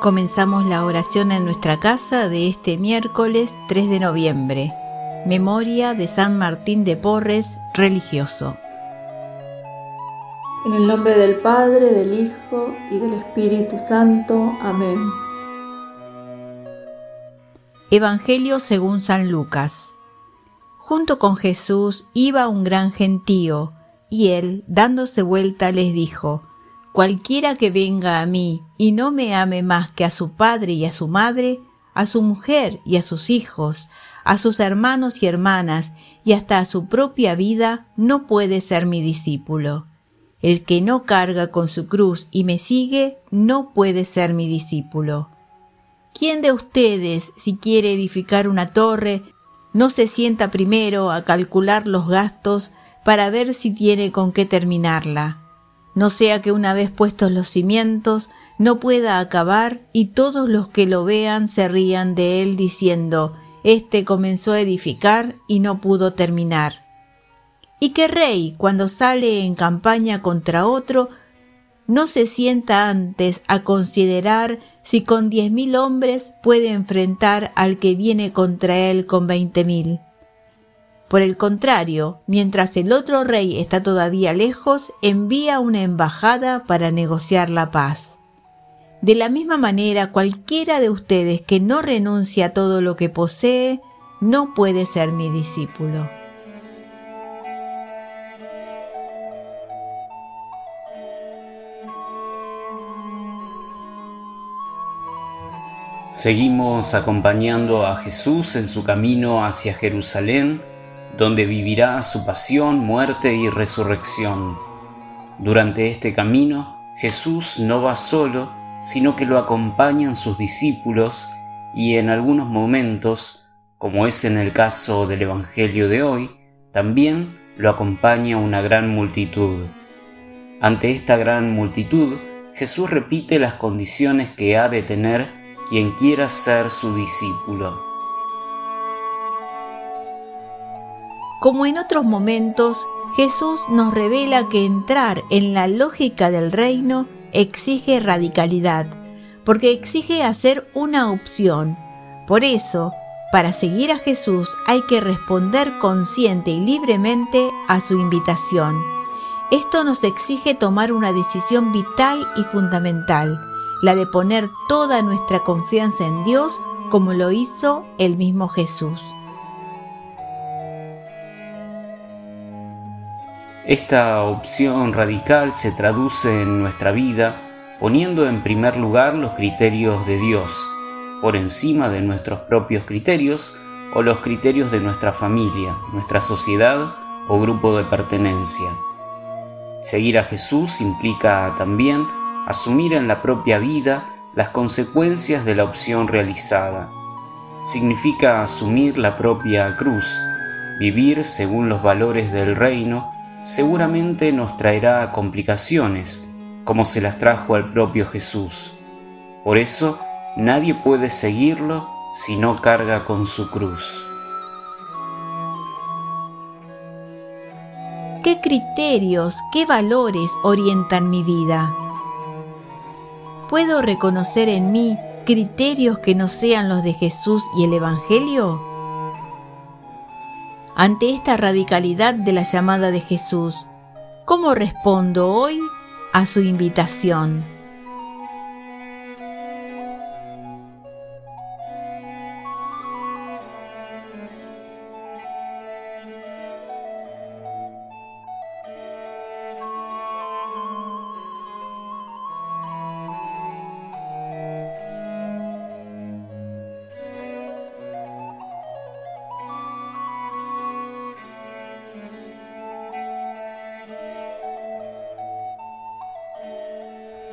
Comenzamos la oración en nuestra casa de este miércoles 3 de noviembre. Memoria de San Martín de Porres, religioso. En el nombre del Padre, del Hijo y del Espíritu Santo. Amén. Evangelio según San Lucas. Junto con Jesús iba un gran gentío, y él, dándose vuelta, les dijo, Cualquiera que venga a mí y no me ame más que a su padre y a su madre, a su mujer y a sus hijos, a sus hermanos y hermanas y hasta a su propia vida, no puede ser mi discípulo. El que no carga con su cruz y me sigue, no puede ser mi discípulo. ¿Quién de ustedes, si quiere edificar una torre, no se sienta primero a calcular los gastos para ver si tiene con qué terminarla? No sea que una vez puestos los cimientos no pueda acabar y todos los que lo vean se rían de él diciendo, Este comenzó a edificar y no pudo terminar. ¿Y qué rey, cuando sale en campaña contra otro, no se sienta antes a considerar si con diez mil hombres puede enfrentar al que viene contra él con veinte mil? Por el contrario, mientras el otro rey está todavía lejos, envía una embajada para negociar la paz. De la misma manera, cualquiera de ustedes que no renuncie a todo lo que posee, no puede ser mi discípulo. Seguimos acompañando a Jesús en su camino hacia Jerusalén donde vivirá su pasión, muerte y resurrección. Durante este camino, Jesús no va solo, sino que lo acompañan sus discípulos y en algunos momentos, como es en el caso del Evangelio de hoy, también lo acompaña una gran multitud. Ante esta gran multitud, Jesús repite las condiciones que ha de tener quien quiera ser su discípulo. Como en otros momentos, Jesús nos revela que entrar en la lógica del reino exige radicalidad, porque exige hacer una opción. Por eso, para seguir a Jesús hay que responder consciente y libremente a su invitación. Esto nos exige tomar una decisión vital y fundamental, la de poner toda nuestra confianza en Dios como lo hizo el mismo Jesús. Esta opción radical se traduce en nuestra vida poniendo en primer lugar los criterios de Dios, por encima de nuestros propios criterios o los criterios de nuestra familia, nuestra sociedad o grupo de pertenencia. Seguir a Jesús implica también asumir en la propia vida las consecuencias de la opción realizada. Significa asumir la propia cruz, vivir según los valores del reino seguramente nos traerá complicaciones, como se las trajo al propio Jesús. Por eso, nadie puede seguirlo si no carga con su cruz. ¿Qué criterios, qué valores orientan mi vida? ¿Puedo reconocer en mí criterios que no sean los de Jesús y el Evangelio? Ante esta radicalidad de la llamada de Jesús? ¿Cómo respondo hoy a su invitación?